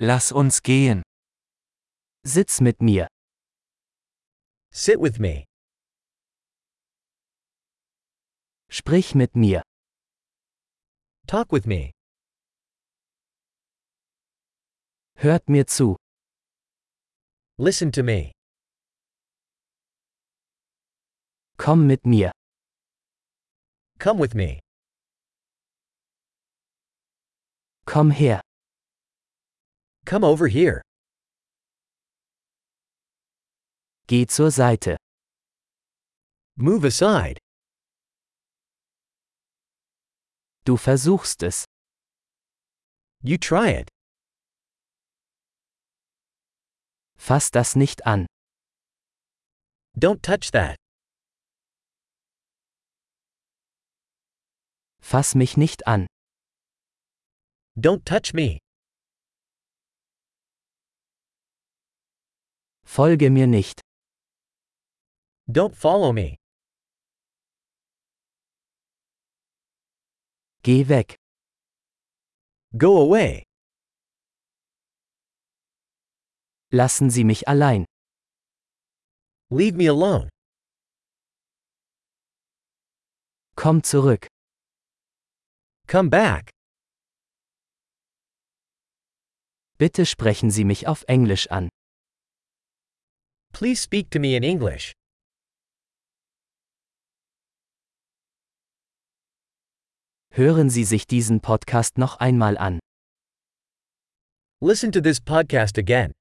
Lass uns gehen. Sitz mit mir. Sit with me. Sprich mit mir. Talk with me. Hört mir zu. Listen to me. Komm mit mir. Come with me. Komm her. Come over here. Geh zur Seite. Move aside. Du versuchst es. You try it. Fass das nicht an. Don't touch that. Fass mich nicht an. Don't touch me. Folge mir nicht. Don't follow me. Geh weg. Go away. Lassen Sie mich allein. Leave me alone. Komm zurück. Come back. Bitte sprechen Sie mich auf Englisch an. Please speak to me in English. Hören Sie sich diesen Podcast noch einmal an. Listen to this podcast again.